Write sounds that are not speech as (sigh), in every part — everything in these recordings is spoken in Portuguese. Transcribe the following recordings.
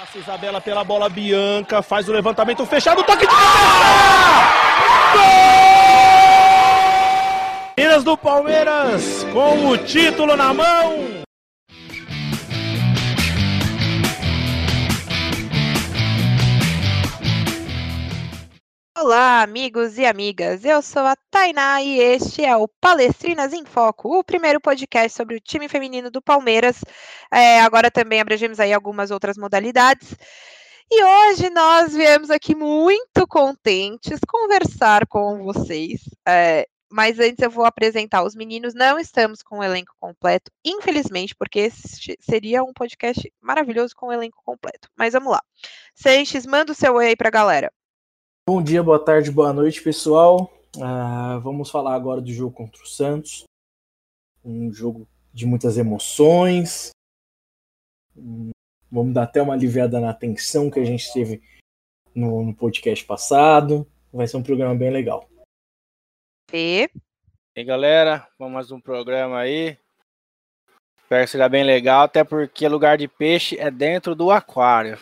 Passa Isabela pela bola, Bianca faz o levantamento fechado, toque de cabeça! Gol! Minas do Palmeiras com o título na mão. Olá, amigos e amigas. Eu sou a Tainá e este é o Palestrinas em Foco, o primeiro podcast sobre o time feminino do Palmeiras. É, agora também abrangemos aí algumas outras modalidades. E hoje nós viemos aqui muito contentes conversar com vocês. É, mas antes eu vou apresentar os meninos. Não estamos com o elenco completo, infelizmente, porque seria um podcast maravilhoso com o elenco completo. Mas vamos lá. Seixas, manda o seu oi aí pra galera. Bom dia, boa tarde, boa noite, pessoal. Uh, vamos falar agora do jogo contra o Santos. Um jogo de muitas emoções. Um, vamos dar até uma aliviada na tensão que a gente teve no, no podcast passado. Vai ser um programa bem legal. E aí, galera, vamos mais um programa aí. Espero que seja bem legal, até porque lugar de peixe é dentro do aquário.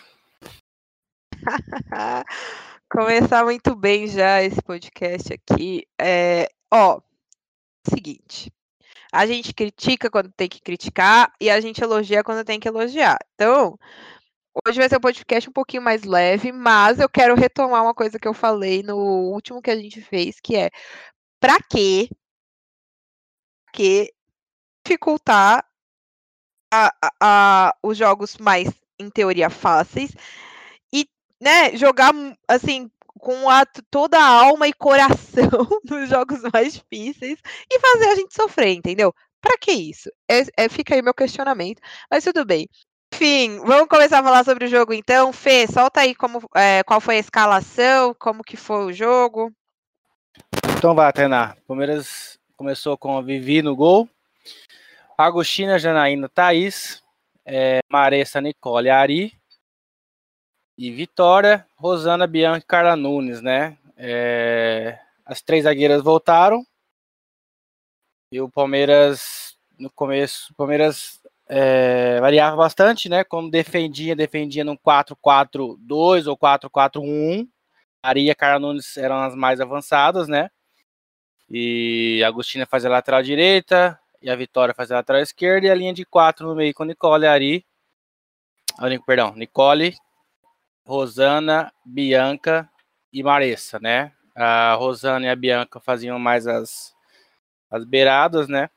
(laughs) Começar muito bem já esse podcast aqui. É, ó, seguinte. A gente critica quando tem que criticar e a gente elogia quando tem que elogiar. Então, hoje vai ser um podcast um pouquinho mais leve, mas eu quero retomar uma coisa que eu falei no último que a gente fez, que é para quê que dificultar a, a, a, os jogos mais, em teoria, fáceis né, jogar assim com a, toda a alma e coração (laughs) nos jogos mais difíceis e fazer a gente sofrer, entendeu? Para que isso? É, é, fica aí meu questionamento, mas tudo bem. Enfim, vamos começar a falar sobre o jogo então. Fê, solta aí como, é, qual foi a escalação, como que foi o jogo. Então vai, Tainá. Palmeiras começou com a Vivi no gol. Agostina, Janaína, Thaís, é, Maressa, Nicole, Ari, e Vitória, Rosana, Bianca e Carla Nunes, né? É, as três zagueiras voltaram. E o Palmeiras, no começo, o Palmeiras é, variava bastante, né? Quando defendia, defendia num 4-4-2 ou 4-4-1. Maria e Carla Nunes eram as mais avançadas, né? E a Agostina fazia a lateral direita, e a Vitória fazia a lateral esquerda, e a linha de quatro no meio com Nicole Ari. Perdão, Nicole, Rosana, Bianca e Maressa, né? A Rosana e a Bianca faziam mais as, as beiradas, né?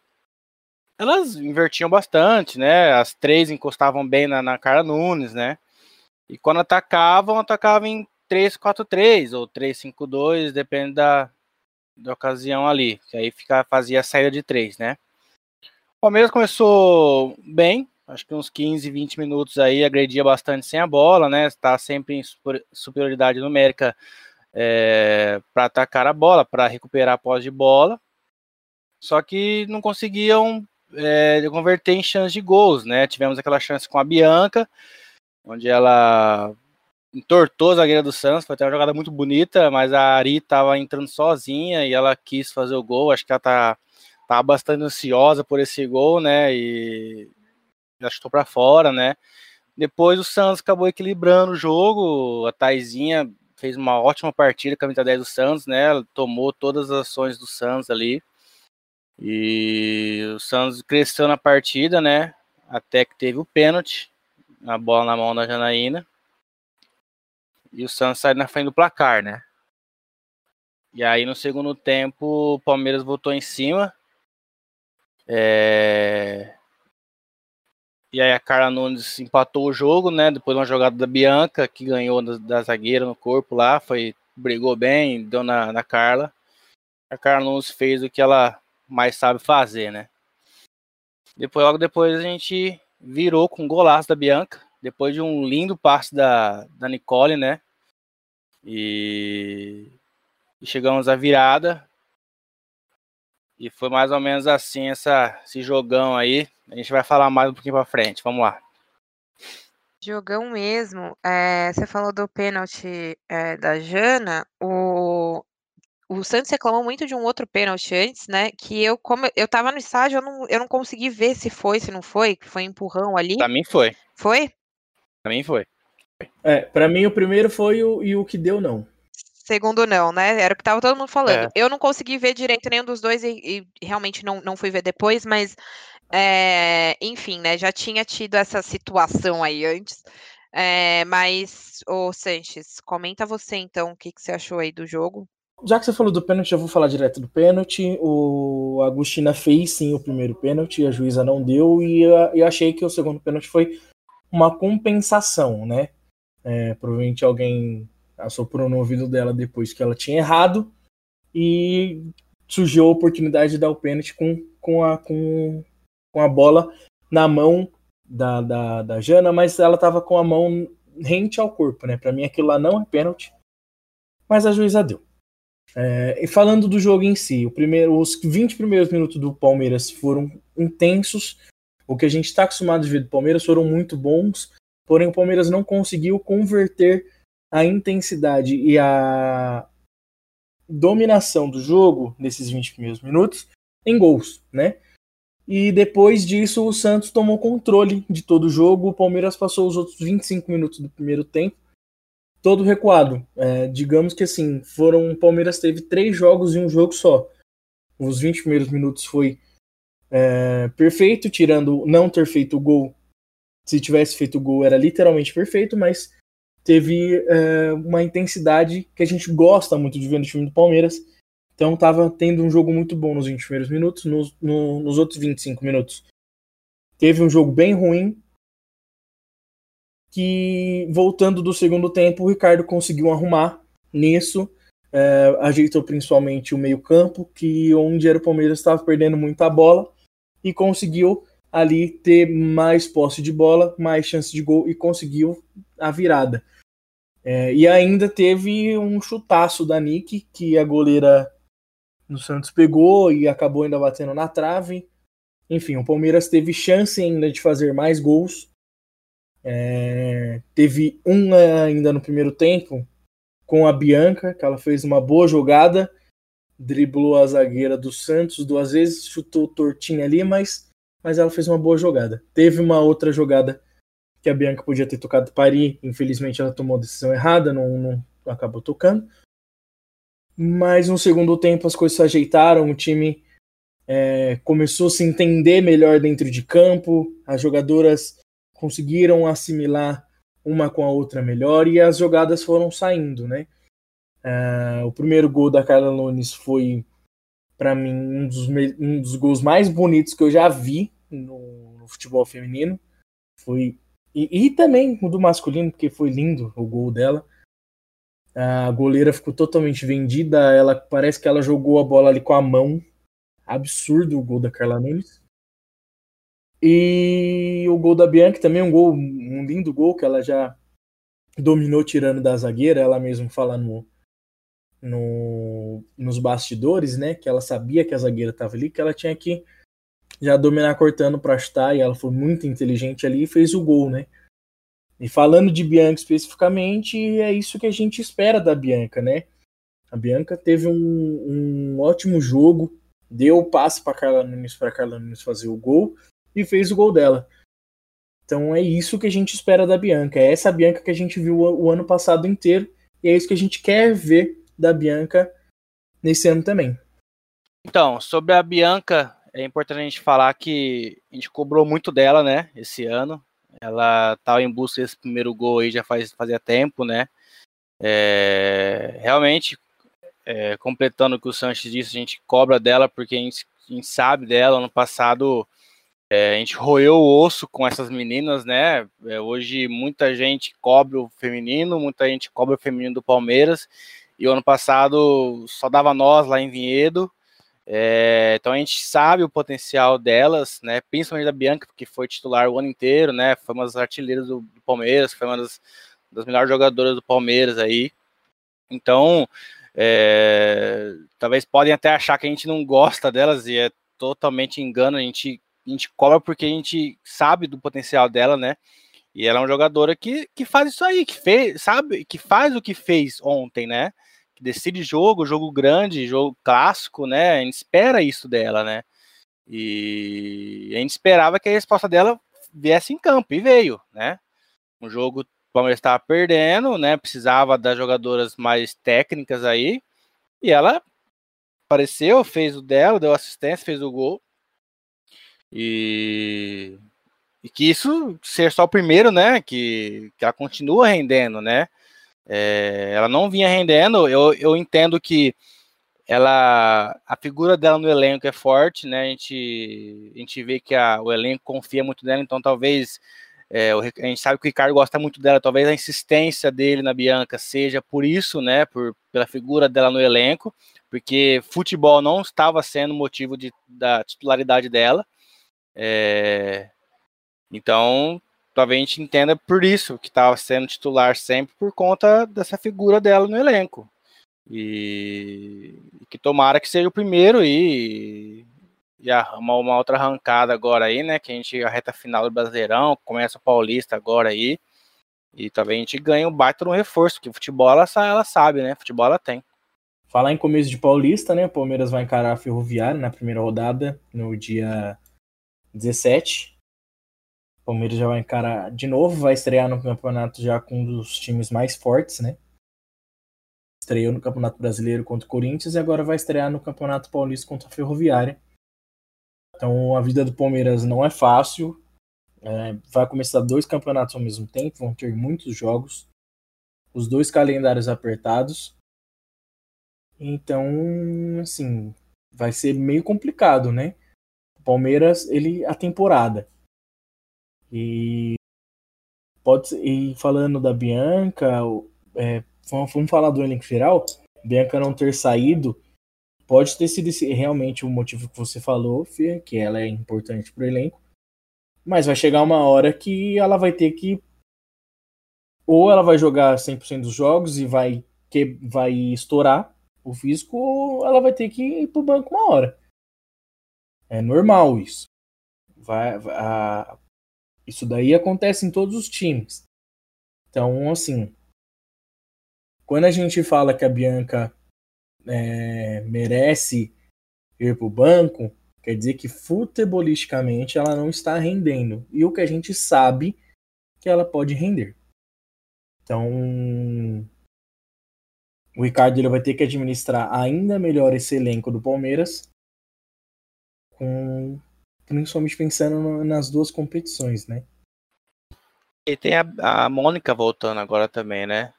Elas invertiam bastante, né? As três encostavam bem na, na Cara Nunes, né? E quando atacavam, atacavam em 3-4-3 ou 3-5-2, depende da, da ocasião ali. Que aí fica, fazia a saída de três, né? O Palmeiras começou bem, acho que uns 15, 20 minutos aí, agredia bastante sem a bola, né? Está sempre em superioridade numérica é, para atacar a bola, para recuperar a posse de bola. Só que não conseguiam é, converter em chance de gols, né? Tivemos aquela chance com a Bianca, onde ela entortou a zagueira do Santos, foi até uma jogada muito bonita, mas a Ari estava entrando sozinha e ela quis fazer o gol, acho que ela tá, tá bastante ansiosa por esse gol, né? E já chutou para fora, né? Depois o Santos acabou equilibrando o jogo, a Taizinha fez uma ótima partida, camisa 10 do Santos, né? Ela tomou todas as ações do Santos ali. E o Santos cresceu na partida, né? Até que teve o pênalti, a bola na mão da Janaína. E o Santos sai na frente do placar, né? E aí no segundo tempo o Palmeiras voltou em cima. É... E aí a Carla Nunes empatou o jogo, né? Depois de uma jogada da Bianca, que ganhou da, da zagueira no corpo lá, foi brigou bem, deu na, na Carla. A Carla Nunes fez o que ela mais sabe fazer, né? Depois, logo depois, a gente virou com um golaço da Bianca, depois de um lindo passe da, da Nicole, né? E, e chegamos à virada. E foi mais ou menos assim essa, esse jogão aí. A gente vai falar mais um pouquinho pra frente. Vamos lá. Jogão mesmo. É, você falou do pênalti é, da Jana. O, o Santos reclamou muito de um outro pênalti antes, né? Que eu, como eu tava no estádio, eu não, eu não consegui ver se foi, se não foi, que foi empurrão ali. Pra mim foi. Foi? Pra mim foi. É, pra mim o primeiro foi o, e o que deu não. Segundo não, né? Era o que tava todo mundo falando. É. Eu não consegui ver direito nenhum dos dois e, e realmente não, não fui ver depois, mas é, enfim, né? Já tinha tido essa situação aí antes. É, mas, ô Sanches, comenta você então o que, que você achou aí do jogo. Já que você falou do pênalti, eu vou falar direto do pênalti. O Agostina fez sim o primeiro pênalti, a juíza não deu, e eu achei que o segundo pênalti foi uma compensação, né? É, provavelmente alguém assoprou no ouvido dela depois que ela tinha errado e surgiu a oportunidade de dar o pênalti com, com, a, com, com a bola na mão da, da, da Jana, mas ela estava com a mão rente ao corpo, né? Para mim aquilo lá não é pênalti, mas a juíza deu. É, e falando do jogo em si, primeiro, os 20 primeiros minutos do Palmeiras foram intensos. O que a gente está acostumado de ver do Palmeiras foram muito bons, porém o Palmeiras não conseguiu converter a intensidade e a dominação do jogo nesses 20 primeiros minutos em gols, né? E depois disso o Santos tomou controle de todo o jogo. O Palmeiras passou os outros 25 minutos do primeiro tempo todo recuado. É, digamos que assim, foram o Palmeiras teve três jogos e um jogo só. Os 20 primeiros minutos foi é, perfeito, tirando não ter feito o gol. Se tivesse feito o gol era literalmente perfeito, mas teve é, uma intensidade que a gente gosta muito de ver no time do Palmeiras. Então estava tendo um jogo muito bom nos 20 primeiros minutos, nos, no, nos outros 25 minutos. Teve um jogo bem ruim, que voltando do segundo tempo, o Ricardo conseguiu arrumar nisso, é, ajeitou principalmente o meio-campo, que onde era o Palmeiras estava perdendo muita bola, e conseguiu ali ter mais posse de bola, mais chance de gol e conseguiu a virada. É, e ainda teve um chutaço da Nick, que a goleira do Santos pegou e acabou ainda batendo na trave. Enfim, o Palmeiras teve chance ainda de fazer mais gols, é, teve um ainda no primeiro tempo com a Bianca, que ela fez uma boa jogada, driblou a zagueira do Santos duas vezes, chutou tortinha ali, mas, mas ela fez uma boa jogada. Teve uma outra jogada que a Bianca podia ter tocado Paris, infelizmente ela tomou a decisão errada, não, não acabou tocando. Mas no segundo tempo as coisas se ajeitaram, o time é, começou a se entender melhor dentro de campo, as jogadoras conseguiram assimilar uma com a outra melhor e as jogadas foram saindo, né? Uh, o primeiro gol da Carla Nunes foi, para mim, um dos, um dos gols mais bonitos que eu já vi no, no futebol feminino. Foi e, e, também o do masculino, porque foi lindo o gol dela. A goleira ficou totalmente vendida. Ela parece que ela jogou a bola ali com a mão. Absurdo o gol da Carla Nunes. E o gol da Bianca também, um gol, um lindo gol que ela já dominou tirando da zagueira, ela mesma fala no, no, nos bastidores, né? Que ela sabia que a zagueira estava ali, que ela tinha que já dominar cortando para chutar, e ela foi muito inteligente ali e fez o gol, né? E falando de Bianca especificamente, é isso que a gente espera da Bianca, né? A Bianca teve um, um ótimo jogo, deu o passe para Carla Nunes para Carla Nunes fazer o gol e fez o gol dela. Então é isso que a gente espera da Bianca. É essa Bianca que a gente viu o, o ano passado inteiro e é isso que a gente quer ver da Bianca nesse ano também. Então, sobre a Bianca, é importante a gente falar que a gente cobrou muito dela, né, esse ano. Ela estava em busca desse primeiro gol aí já faz, fazia tempo, né. É, realmente, é, completando o que o Sanches disse, a gente cobra dela porque a gente, a gente sabe dela. Ano passado é, a gente roeu o osso com essas meninas, né? É, hoje muita gente cobre o feminino, muita gente cobre o feminino do Palmeiras. E o ano passado só dava nós lá em Vinhedo. É, então a gente sabe o potencial delas, né? Principalmente da Bianca, que foi titular o ano inteiro, né? Foi uma das artilheiras do, do Palmeiras, foi uma das, das melhores jogadoras do Palmeiras aí. Então, é, talvez podem até achar que a gente não gosta delas e é totalmente engano. A gente a gente cobra porque a gente sabe do potencial dela, né? E ela é uma jogadora que, que faz isso aí, que fez, sabe, que faz o que fez ontem, né? Que decide jogo, jogo grande, jogo clássico, né? A gente espera isso dela, né? E a gente esperava que a resposta dela viesse em campo, e veio, né? Um jogo Palmeiras estava perdendo, né? Precisava das jogadoras mais técnicas aí. E ela apareceu, fez o dela, deu assistência, fez o gol. E, e que isso ser só o primeiro, né? Que, que ela continua rendendo, né? É, ela não vinha rendendo. Eu, eu entendo que ela a figura dela no elenco é forte, né? A gente, a gente vê que a, o elenco confia muito nela, então talvez é, a gente sabe que o Ricardo gosta muito dela, talvez a insistência dele na Bianca seja por isso, né? Por, pela figura dela no elenco, porque futebol não estava sendo motivo de, da titularidade dela. É, então, talvez a gente entenda por isso que estava sendo titular sempre por conta dessa figura dela no elenco. E, e que tomara que seja o primeiro e e uma, uma outra arrancada agora aí, né? Que a gente a reta final do Brasileirão, começa o Paulista agora aí. E talvez a gente ganhe um baita no reforço, porque futebol ela, ela sabe, né? Futebol ela tem. Falar em começo de Paulista, né? O Palmeiras vai encarar a Ferroviária na primeira rodada, no dia 17. O Palmeiras já vai encarar de novo, vai estrear no campeonato já com um dos times mais fortes, né? Estreou no Campeonato Brasileiro contra o Corinthians e agora vai estrear no Campeonato Paulista contra a Ferroviária. Então a vida do Palmeiras não é fácil. É, vai começar dois campeonatos ao mesmo tempo, vão ter muitos jogos, os dois calendários apertados. Então, assim, vai ser meio complicado, né? O Palmeiras, ele a temporada. E pode e falando da Bianca, é, vamos falar do elenco geral. Bianca não ter saído Pode ter sido realmente o motivo que você falou, Fia, que ela é importante pro elenco. Mas vai chegar uma hora que ela vai ter que. Ou ela vai jogar 100% dos jogos e vai, que, vai estourar o físico, ou ela vai ter que ir pro banco uma hora. É normal isso. Vai, a, isso daí acontece em todos os times. Então, assim. Quando a gente fala que a Bianca é, merece ir para o banco, quer dizer que futebolisticamente ela não está rendendo. E o que a gente sabe que ela pode render. Então, o Ricardo ele vai ter que administrar ainda melhor esse elenco do Palmeiras, com, principalmente pensando nas duas competições, né? E tem a, a Mônica voltando agora também, né?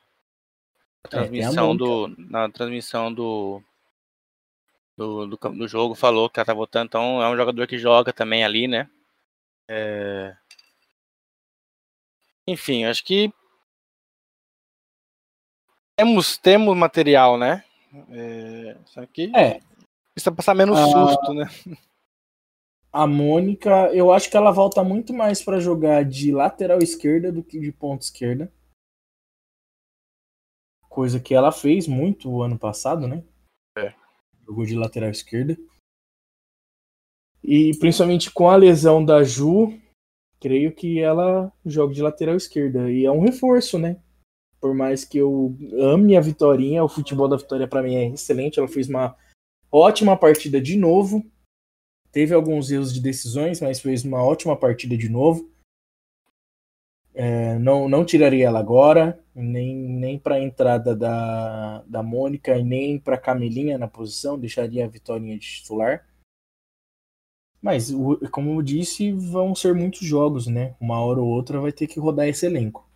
É, transmissão do, na transmissão do, do, do, do, jogo falou que ela tá voltando, então é um jogador que joga também ali, né? É... Enfim, acho que temos, temos material, né? É... Só que é. precisa passar menos a... susto, né? (laughs) A Mônica, eu acho que ela volta muito mais para jogar de lateral esquerda do que de ponta esquerda coisa que ela fez muito o ano passado, né? É. Jogou de lateral esquerda. E principalmente com a lesão da Ju, creio que ela joga de lateral esquerda. E é um reforço, né? Por mais que eu ame a Vitorinha, o futebol da Vitória para mim é excelente. Ela fez uma ótima partida de novo. Teve alguns erros de decisões, mas fez uma ótima partida de novo. É, não, não tiraria ela agora, nem, nem para a entrada da, da Mônica e nem para Camelinha na posição, deixaria a Vitorinha de titular. Mas, como eu disse, vão ser muitos jogos, né? Uma hora ou outra vai ter que rodar esse elenco.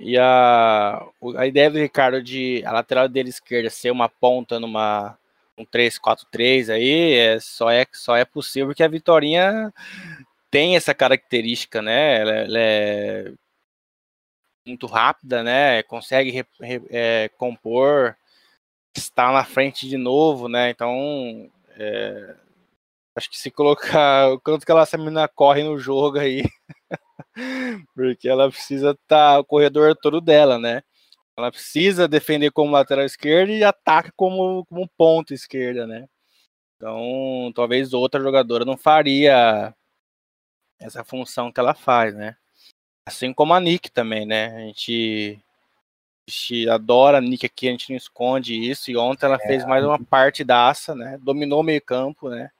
E a, a ideia do Ricardo de a lateral dele esquerda ser uma ponta numa um 3-4-3 aí é, só, é, só é possível porque a Vitorinha tem essa característica, né? Ela, ela é muito rápida, né? Consegue re, re, é, compor, está na frente de novo, né? Então, é, acho que se colocar (laughs) o quanto que ela, essa menina corre no jogo aí, (laughs) porque ela precisa estar tá, o corredor todo dela, né? Ela precisa defender como lateral esquerda e ataca como, como ponta esquerda, né? Então, talvez outra jogadora não faria essa função que ela faz, né? Assim como a Nick também, né? A gente, a gente adora a Nick aqui, a gente não esconde isso. E ontem ela é, fez mais uma partidaça, né? Dominou o meio campo, né?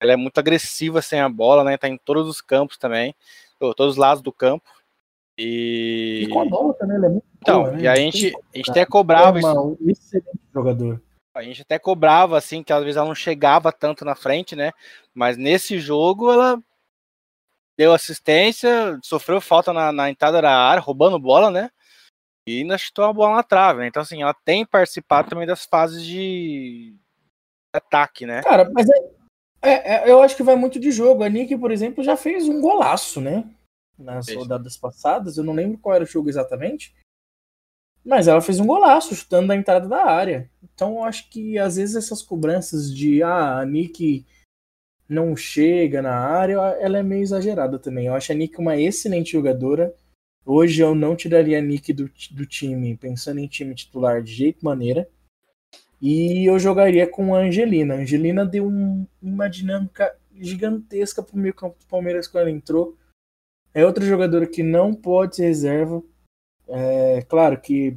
Ela é muito agressiva sem a bola, né? Tá em todos os campos também, todos os lados do campo. E, E com a bola também, ela é muito então, boa, né? e a gente, a gente até cobrava é isso, uma- um excelente jogador. a gente até cobrava assim que às vezes ela não chegava tanto na frente, né? Mas nesse jogo ela deu assistência, sofreu falta na, na entrada da área, roubando bola, né? E ainda chutou a bola na trave, né? Então assim, ela tem participado também das fases de ataque, né? Cara, mas é, é- é- eu acho que vai muito de jogo. A Nick, por exemplo, já fez um golaço, né? Nas rodadas passadas. Eu não lembro qual era o jogo exatamente. Mas ela fez um golaço, chutando da entrada da área. Então eu acho que às vezes essas cobranças de ah, a Nick não chega na área, ela é meio exagerada também. Eu acho a Nick uma excelente jogadora. Hoje eu não tiraria a Nick do, do time, pensando em time titular de jeito maneira. E eu jogaria com a Angelina. A Angelina deu um- uma dinâmica gigantesca pro meio campo do Palmeiras quando ela entrou. É outra jogadora que não pode ser reserva. É claro que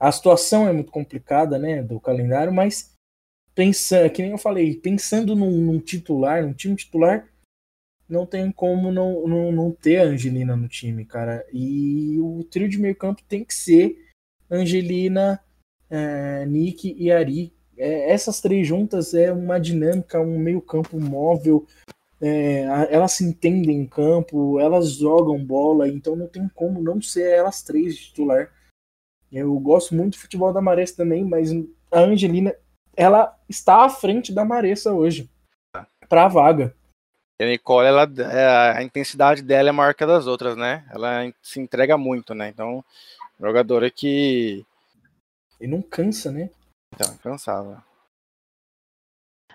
a situação é muito complicada, né, do calendário, mas pensando, que nem eu falei, pensando num, num titular, num time titular, não tem como não, não, não ter a Angelina no time, cara. E o trio de meio campo tem que ser Angelina, é, Nick e Ari. É, essas três juntas é uma dinâmica, um meio campo móvel. É, elas se entendem em campo, elas jogam bola, então não tem como não ser elas três de titular. Eu gosto muito do futebol da Maressa também, mas a Angelina ela está à frente da Maressa hoje para a vaga. E a Nicole, ela, é, a intensidade dela é maior que a das outras, né? Ela se entrega muito, né? Então, jogadora que E não cansa, né? então, cansava.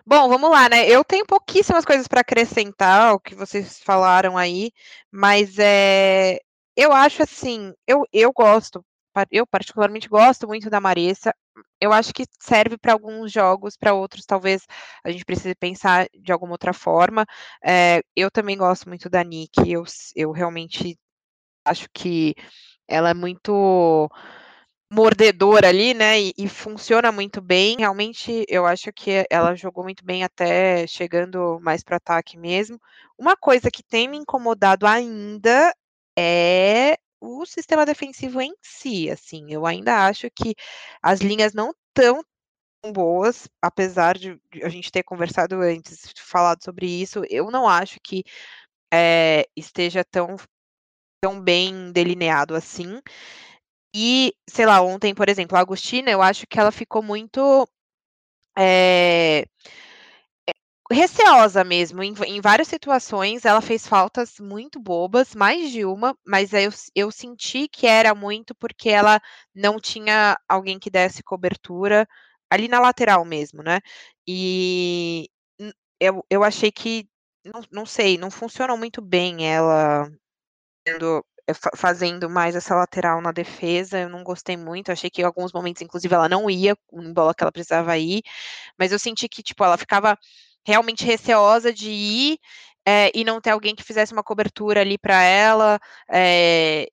Bom, vamos lá, né? Eu tenho pouquíssimas coisas para acrescentar ao que vocês falaram aí, mas é, eu acho assim, eu, eu gosto, eu particularmente gosto muito da Maressa. Eu acho que serve para alguns jogos, para outros talvez a gente precise pensar de alguma outra forma. É, eu também gosto muito da Nick, eu, eu realmente acho que ela é muito mordedora ali, né? E, e funciona muito bem. Realmente, eu acho que ela jogou muito bem até chegando mais para ataque mesmo. Uma coisa que tem me incomodado ainda é o sistema defensivo em si. Assim, eu ainda acho que as linhas não estão boas, apesar de a gente ter conversado antes, falado sobre isso. Eu não acho que eh, esteja tão tão bem delineado assim. E, sei lá, ontem, por exemplo, a Agostina, eu acho que ela ficou muito eh, receosa mesmo. Em, em várias situações, ela fez faltas muito bobas, mais de uma, mas eu, eu senti que era muito porque ela não tinha alguém que desse cobertura ali na lateral mesmo, né? E eu, eu achei que, não, não sei, não funcionou muito bem ela fazendo mais essa lateral na defesa, eu não gostei muito, achei que em alguns momentos, inclusive, ela não ia em bola que ela precisava ir, mas eu senti que, tipo, ela ficava realmente receosa de ir, eh, e não ter alguém que fizesse uma cobertura ali para ela, eh,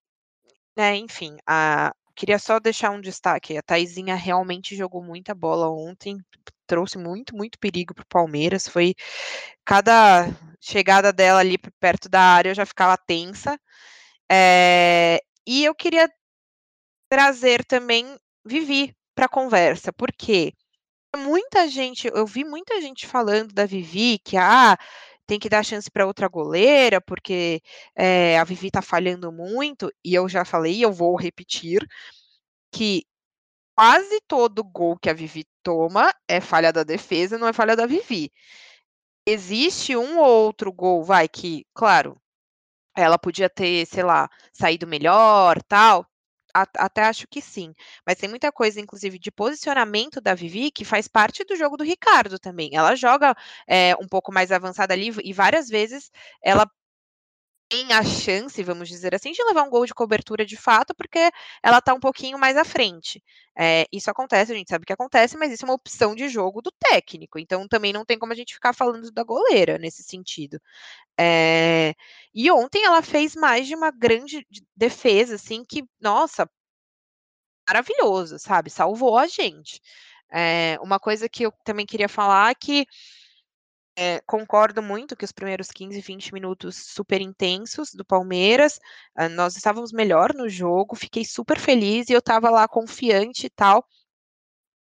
né, enfim, a queria só deixar um destaque, a Thaisinha realmente jogou muita bola ontem, trouxe muito, muito perigo para o Palmeiras, foi cada chegada dela ali perto da área eu já ficava tensa. Eh, e eu queria trazer também Vivi para a conversa, porque muita gente eu vi muita gente falando da Vivi que, ah, tem que dar chance para outra goleira, porque, eh, a Vivi tá falhando muito, e eu já falei eu vou repetir, que quase todo gol que a Vivi toma é falha da defesa, não é falha da Vivi. Existe um ou outro gol, vai, que, claro, ela podia ter, sei lá, saído melhor, tal, até acho que sim, mas tem muita coisa, inclusive, de posicionamento da Vivi, que faz parte do jogo do Ricardo também. Ela joga, eh, um pouco mais avançada ali e várias vezes ela tem a chance, vamos dizer assim, de levar um gol de cobertura de fato, porque ela tá um pouquinho mais à frente. Eh, isso acontece, a gente sabe que acontece, mas isso é uma opção de jogo do técnico, então também não tem como a gente ficar falando da goleira nesse sentido. Eh, e ontem ela fez mais de uma grande de defesa, assim, que, nossa maravilhoso, sabe, salvou a gente. Eh, uma coisa que eu também queria falar que É, concordo muito que os primeiros 15, 20 minutos super intensos do Palmeiras, uh, nós estávamos melhor no jogo, fiquei super feliz e eu estava lá confiante e tal.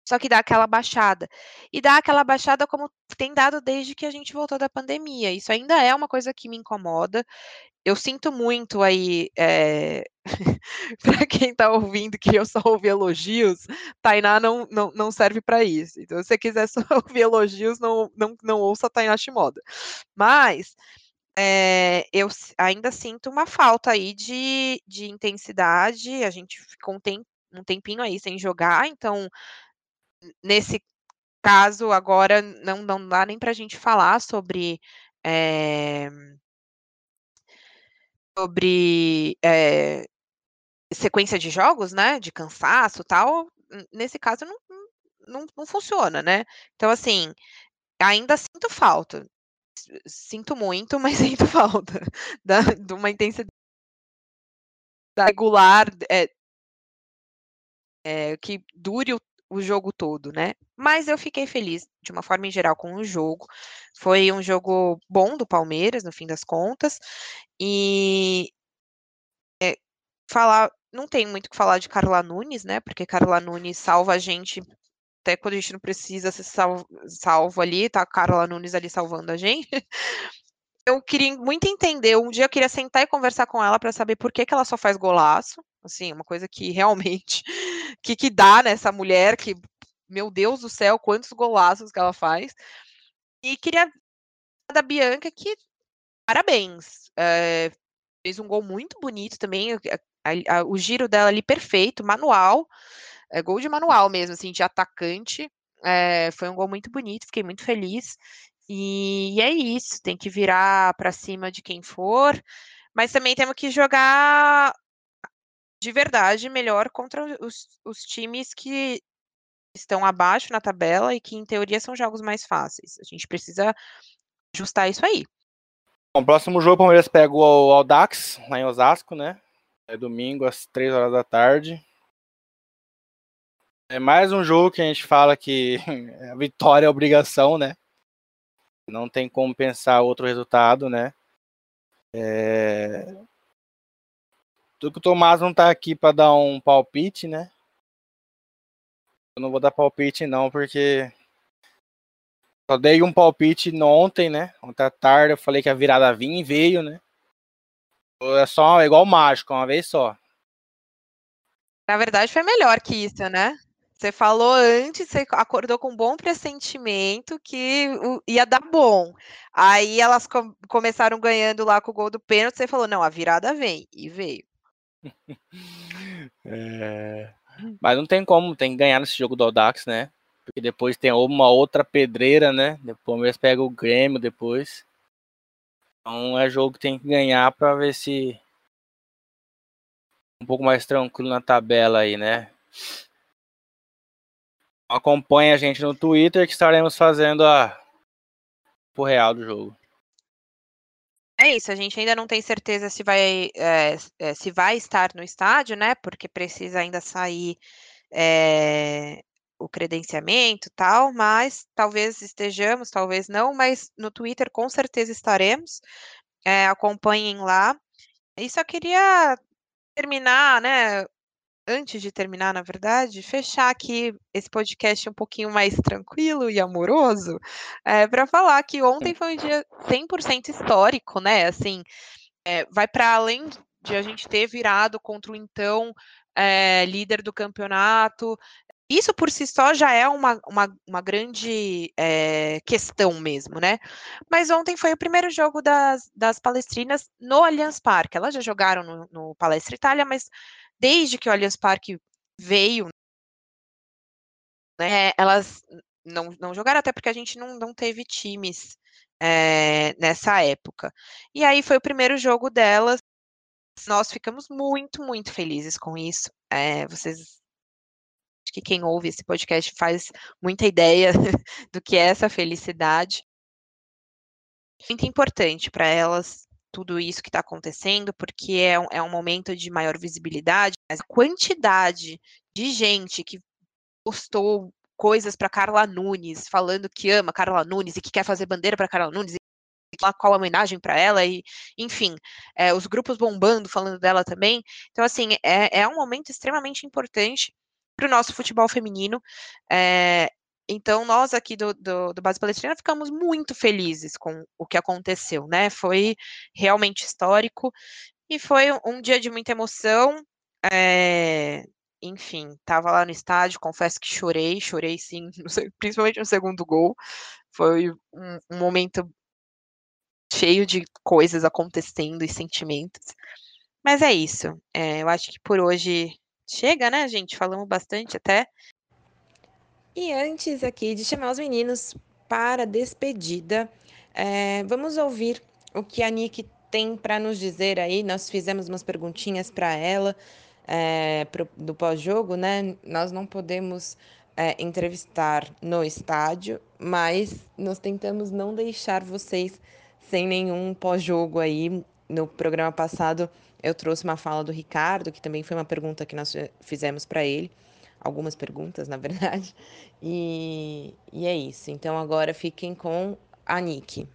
Só que dá aquela baixada. E dá aquela baixada como tem dado desde que a gente voltou da pandemia. Isso ainda é uma coisa que me incomoda. Eu sinto muito aí, (laughs) é... para quem está ouvindo que eu só ouvi elogios, Tainá não, não, não serve para isso. Então, se você quiser só (laughs) ouvir elogios, não, não, não ouça Tainá Shimoda. Mas é, eu ainda sinto uma falta aí de, de intensidade. A gente ficou um, tem, um tempinho aí sem jogar, então nesse caso, agora não, não dá nem para a gente falar sobre. É, sobre é, sequência de jogos, né? De cansaço tal. Nesse caso, não, não, não funciona, né? Então, assim, ainda sinto falta. Sinto muito, (laughs) mas sinto falta da, de uma intensidade regular é, é, que dure o o jogo todo, né? Mas eu fiquei feliz, de uma forma em geral, com o jogo. Foi um jogo bom do Palmeiras, no fim das contas. E é, falar, não tem muito o que falar de Carla Nunes, né? Porque Carla Nunes salva a gente até quando a gente não precisa ser salvo, salvo ali, tá a Carla Nunes ali salvando a gente. (laughs) Eu queria muito entender, um dia eu queria sentar e conversar com ela para saber por que, que ela só faz golaço, assim, uma coisa que realmente que, que dá nessa mulher, que, meu Deus do céu, quantos golaços que ela faz. E queria da Bianca que, parabéns, é, fez um gol muito bonito também, a, a, o giro dela ali perfeito, manual, é, gol de manual mesmo, assim, de atacante. É, foi um gol muito bonito, fiquei muito feliz. E, e é isso, tem que virar para cima de quem for, mas também temos que jogar de verdade melhor contra os, os times que estão abaixo na tabela e que, em teoria, são jogos mais fáceis. A gente precisa ajustar isso aí. Bom, próximo jogo, o Palmeiras pega o Audax, lá em Osasco, né? É domingo, às 3 horas da tarde. É mais um jogo que a gente fala que a (laughs) vitória é obrigação, né? Não tem como pensar outro resultado, né? É... Tudo que o Tomás não tá aqui para dar um palpite, né? Eu não vou dar palpite não, porque só dei um palpite ontem, né? Ontem à tarde eu falei que a virada vinha e veio, né? É só é igual mágico, uma vez só. Na verdade foi melhor que isso, né? Você falou antes, você acordou com um bom pressentimento que ia dar bom. Aí elas com começaram ganhando lá com o gol do pênalti, você falou, não, a virada vem, e veio. É... Mas não tem como, tem que ganhar nesse jogo do Audax, né? Porque depois tem uma outra pedreira, né? Depois pega o Grêmio depois. Então é jogo que tem que ganhar para ver se um pouco mais tranquilo na tabela aí, né? Acompanhe a gente no Twitter que estaremos fazendo a o real do jogo. É isso, a gente ainda não tem certeza se vai, é, é, se vai estar no estádio, né? Porque precisa ainda sair é, o credenciamento tal, mas talvez estejamos, talvez não, mas no Twitter com certeza estaremos. acompanhem lá. E só queria terminar, né? Antes de terminar, na verdade, fechar aqui esse podcast um pouquinho mais tranquilo e amoroso, é, para falar que ontem foi um dia 100% histórico, né? Assim, é, vai para além de a gente ter virado contra o então é, líder do campeonato. Isso por si só já é uma, uma, uma grande é, questão mesmo, né? Mas ontem foi o primeiro jogo das, das palestrinas no Allianz Parque. Elas já jogaram no, no Palestra Itália, mas desde que o Allianz Parque veio, né, elas não, não jogaram, até porque a gente não, não teve times é, nessa época. E aí foi o primeiro jogo delas. Nós ficamos muito, muito felizes com isso. É, vocês que quem ouve esse podcast faz muita ideia (laughs) do que é essa felicidade. Muito importante para elas tudo isso que está acontecendo, porque é um, é um momento de maior visibilidade, mas a quantidade de gente que postou coisas para Carla Nunes, falando que ama Carla Nunes e que quer fazer bandeira para Carla Nunes qual a homenagem para ela e enfim é, os grupos bombando falando dela também. Então assim é, é um momento extremamente importante para o nosso futebol feminino é, então, nós aqui do, do, do, Base Palestrina ficamos muito felizes com o que aconteceu, né? Foi realmente histórico e foi um dia de muita emoção. É, enfim, estava lá no estádio, confesso que chorei, chorei sim, (laughs) principalmente no segundo gol. Foi um, um momento cheio de coisas acontecendo e sentimentos. Mas é isso. É, eu acho que por hoje chega, né, gente? Falamos bastante até. E antes aqui de chamar os meninos para a despedida, é, vamos ouvir o que a Nick tem para nos dizer aí. Nós fizemos umas perguntinhas para ela é, pro, do pós-jogo, né? Nós não podemos é, entrevistar no estádio, mas nós tentamos não deixar vocês sem nenhum pós-jogo aí. No programa passado eu trouxe uma fala do Ricardo, que também foi uma pergunta que nós fizemos para ele algumas perguntas, (laughs) na verdade. E, e é isso. Então agora fiquem com a Nick.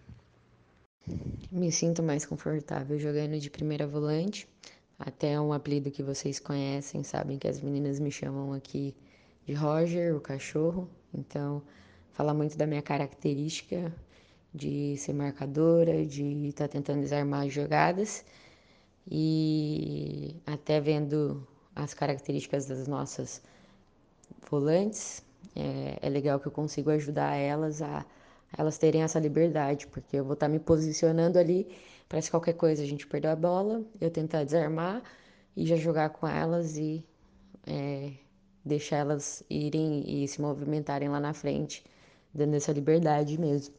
Me sinto mais confortável jogando de primeira volante. Até um apelido que vocês conhecem, sabem que as meninas me chamam aqui de Roger, o cachorro. Então, fala muito da minha característica de ser marcadora, de estar tá tentando desarmar as jogadas. E até vendo as características das nossas volantes, é, é legal que eu consigo ajudar elas a, a, elas terem essa liberdade, porque eu vou estar tá me posicionando ali para se qualquer coisa a gente perder a bola, eu tentar desarmar e já jogar com elas e é, deixar elas irem e se movimentarem lá na frente, dando essa liberdade mesmo.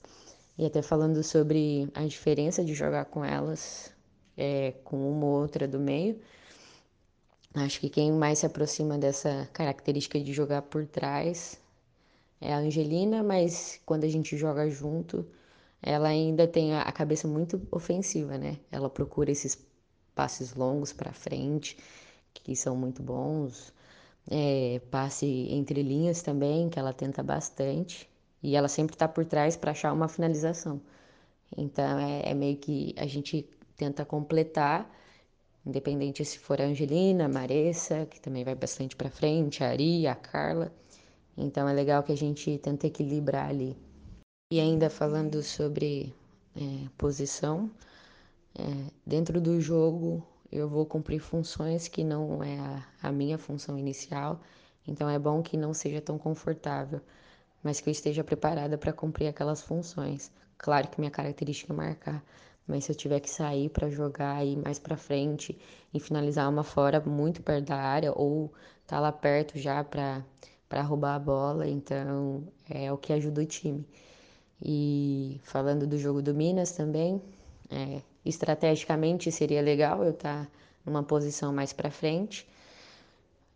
E até falando sobre a diferença de jogar com elas, é, com uma ou outra do meio, Acho que quem mais se aproxima dessa característica de jogar por trás é a Angelina, mas quando a gente joga junto, ela ainda tem a cabeça muito ofensiva, né? Ela procura esses passes longos para frente, que são muito bons. É, passe entre linhas também, que ela tenta bastante. E ela sempre está por trás para achar uma finalização. Então é, é meio que a gente tenta completar Independente se for a Angelina, a Maressa, que também vai bastante para frente, a Ari, a Carla. Então é legal que a gente tenta equilibrar ali. E ainda falando sobre é, posição, é, dentro do jogo eu vou cumprir funções que não é a, a minha função inicial, então é bom que não seja tão confortável, mas que eu esteja preparada para cumprir aquelas funções. Claro que minha característica é marcar, mas se eu tiver que sair para jogar aí mais para frente e finalizar uma fora muito perto da área ou tá lá perto já para para roubar a bola, então é o que ajuda o time. E falando do jogo do Minas também, é, estrategicamente seria legal eu estar tá numa posição mais para frente.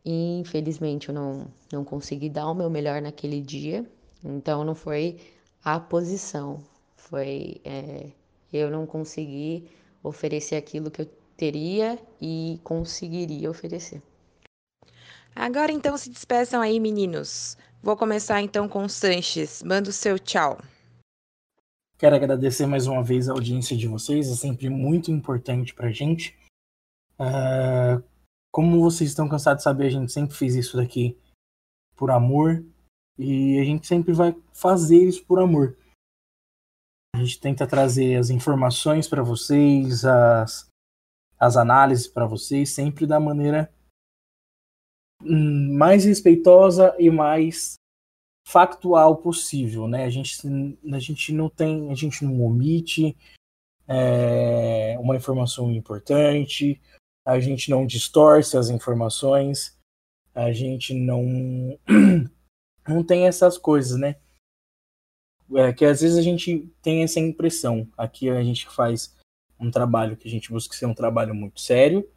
E, infelizmente eu não, não consegui dar o meu melhor naquele dia, então não foi a posição, foi é, eu não consegui oferecer aquilo que eu teria e conseguiria oferecer. Agora então se despeçam aí, meninos. Vou começar então com o Sanches. Manda o seu tchau. Quero agradecer mais uma vez a audiência de vocês, é sempre muito importante pra gente. Uh, como vocês estão cansados de saber, a gente sempre fez isso daqui por amor e a gente sempre vai fazer isso por amor. A gente tenta trazer as informações para vocês, as, as análises para vocês, sempre da maneira hum, mais respeitosa e mais factual possível, né? A gente, a gente não tem, a gente não omite é, uma informação importante, a gente não distorce as informações, a gente não (clears throat) não tem essas coisas, né? É, que às vezes a gente tem essa impressão. Aqui a gente faz um trabalho que a gente busca ser um trabalho muito sério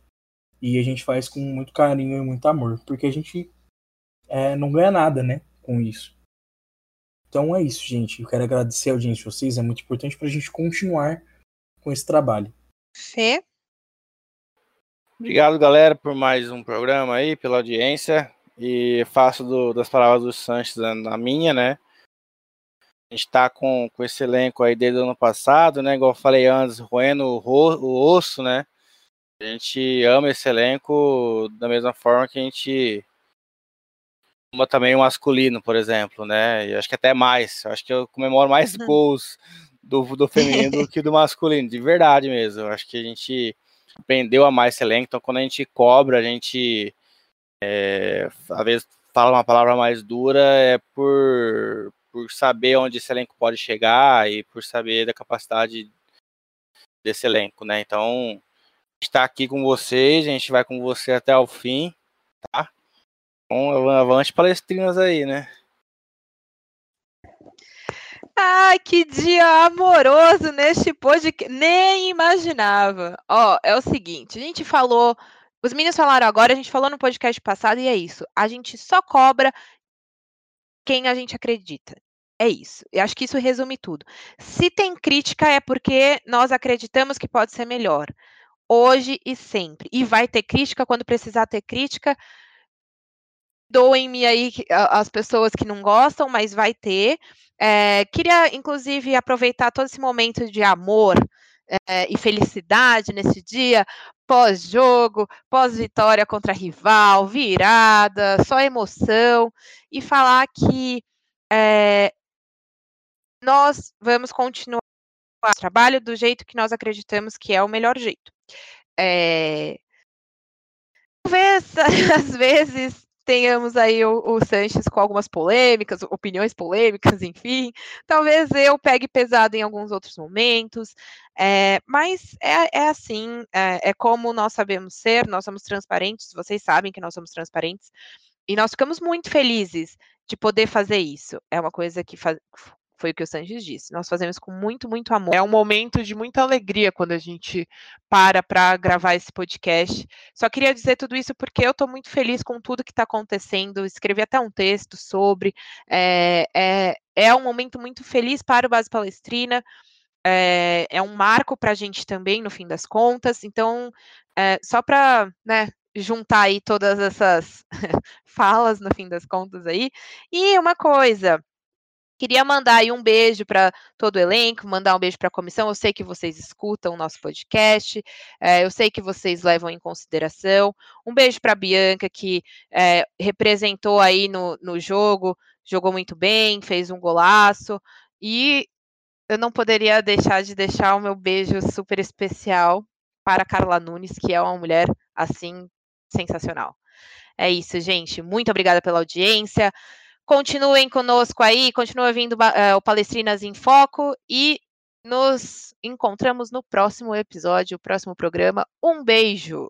e a gente faz com muito carinho e muito amor, porque a gente é, não ganha nada, né, com isso. Então é isso, gente. Eu quero agradecer a audiência de vocês, é muito importante para a gente continuar com esse trabalho. Fê? Obrigado, galera, por mais um programa aí, pela audiência. e faço do, das palavras do Sanches na minha, né? A gente tá com, com esse elenco aí desde o ano passado, né? Igual eu falei antes, roendo o, o osso, né? A gente ama esse elenco da mesma forma que a gente ama também o masculino, por exemplo, né? E acho que até mais. Acho que eu comemoro mais uhum. gols do, do feminino do (laughs) que do masculino, de verdade mesmo. Acho que a gente aprendeu a mais esse elenco, então quando a gente cobra, a gente é, às vezes fala uma palavra mais dura, é por, por saber onde esse elenco pode chegar e por saber da capacidade desse elenco, né? Então, está aqui com vocês, a gente vai com você até o fim, tá? Então, avante palestrinas aí, né? Ai, que dia amoroso neste podcast. Nem imaginava. Ó, é o seguinte, a gente falou, os meninos falaram agora, a gente falou no podcast passado e é isso. A gente só cobra quem a gente acredita. É isso. Eu acho que isso resume tudo. Se tem crítica é porque nós acreditamos que pode ser melhor. Hoje e sempre. E vai ter crítica quando precisar ter crítica doem-me aí as pessoas que não gostam, mas vai ter. É, queria, inclusive, aproveitar todo esse momento de amor é, e felicidade nesse dia, pós-jogo, pós-vitória contra rival, virada, só emoção, e falar que é, nós vamos continuar o trabalho do jeito que nós acreditamos que é o melhor jeito. É, talvez, (laughs) às vezes, tenhamos aí o, o Sanches com algumas polêmicas, opiniões polêmicas, enfim. Talvez eu pegue pesado em alguns outros momentos, é, mas é, é assim, é, é, como nós sabemos ser, nós somos transparentes, vocês sabem que nós somos transparentes, e nós ficamos muito felizes de poder fazer isso. É uma coisa que faz, foi o que o Sanches disse. Nós fazemos com muito, muito amor. É um momento de muita alegria quando a gente para para gravar esse podcast. Só queria dizer tudo isso porque eu estou muito feliz com tudo que está acontecendo. Escrevi até um texto sobre. É, é, é um momento muito feliz para o Base Palestrina. É, é um marco para a gente também, no fim das contas. Então, é, só para né, juntar aí todas essas (laughs) falas, no fim das contas aí. E uma coisa, Queria mandar aí um beijo para todo o elenco, mandar um beijo para a comissão. Eu sei que vocês escutam o nosso podcast, é, eu sei que vocês levam em consideração. Um beijo para a Bianca, que é, representou aí no, no jogo, jogou muito bem, fez um golaço. E eu não poderia deixar de deixar o meu beijo super especial para a Carla Nunes, que é uma mulher assim sensacional. É isso, gente. Muito obrigada pela audiência. Continuem conosco aí, continua vindo uh, o Palestrinas em Foco e nos encontramos no próximo episódio, próximo programa. Um beijo!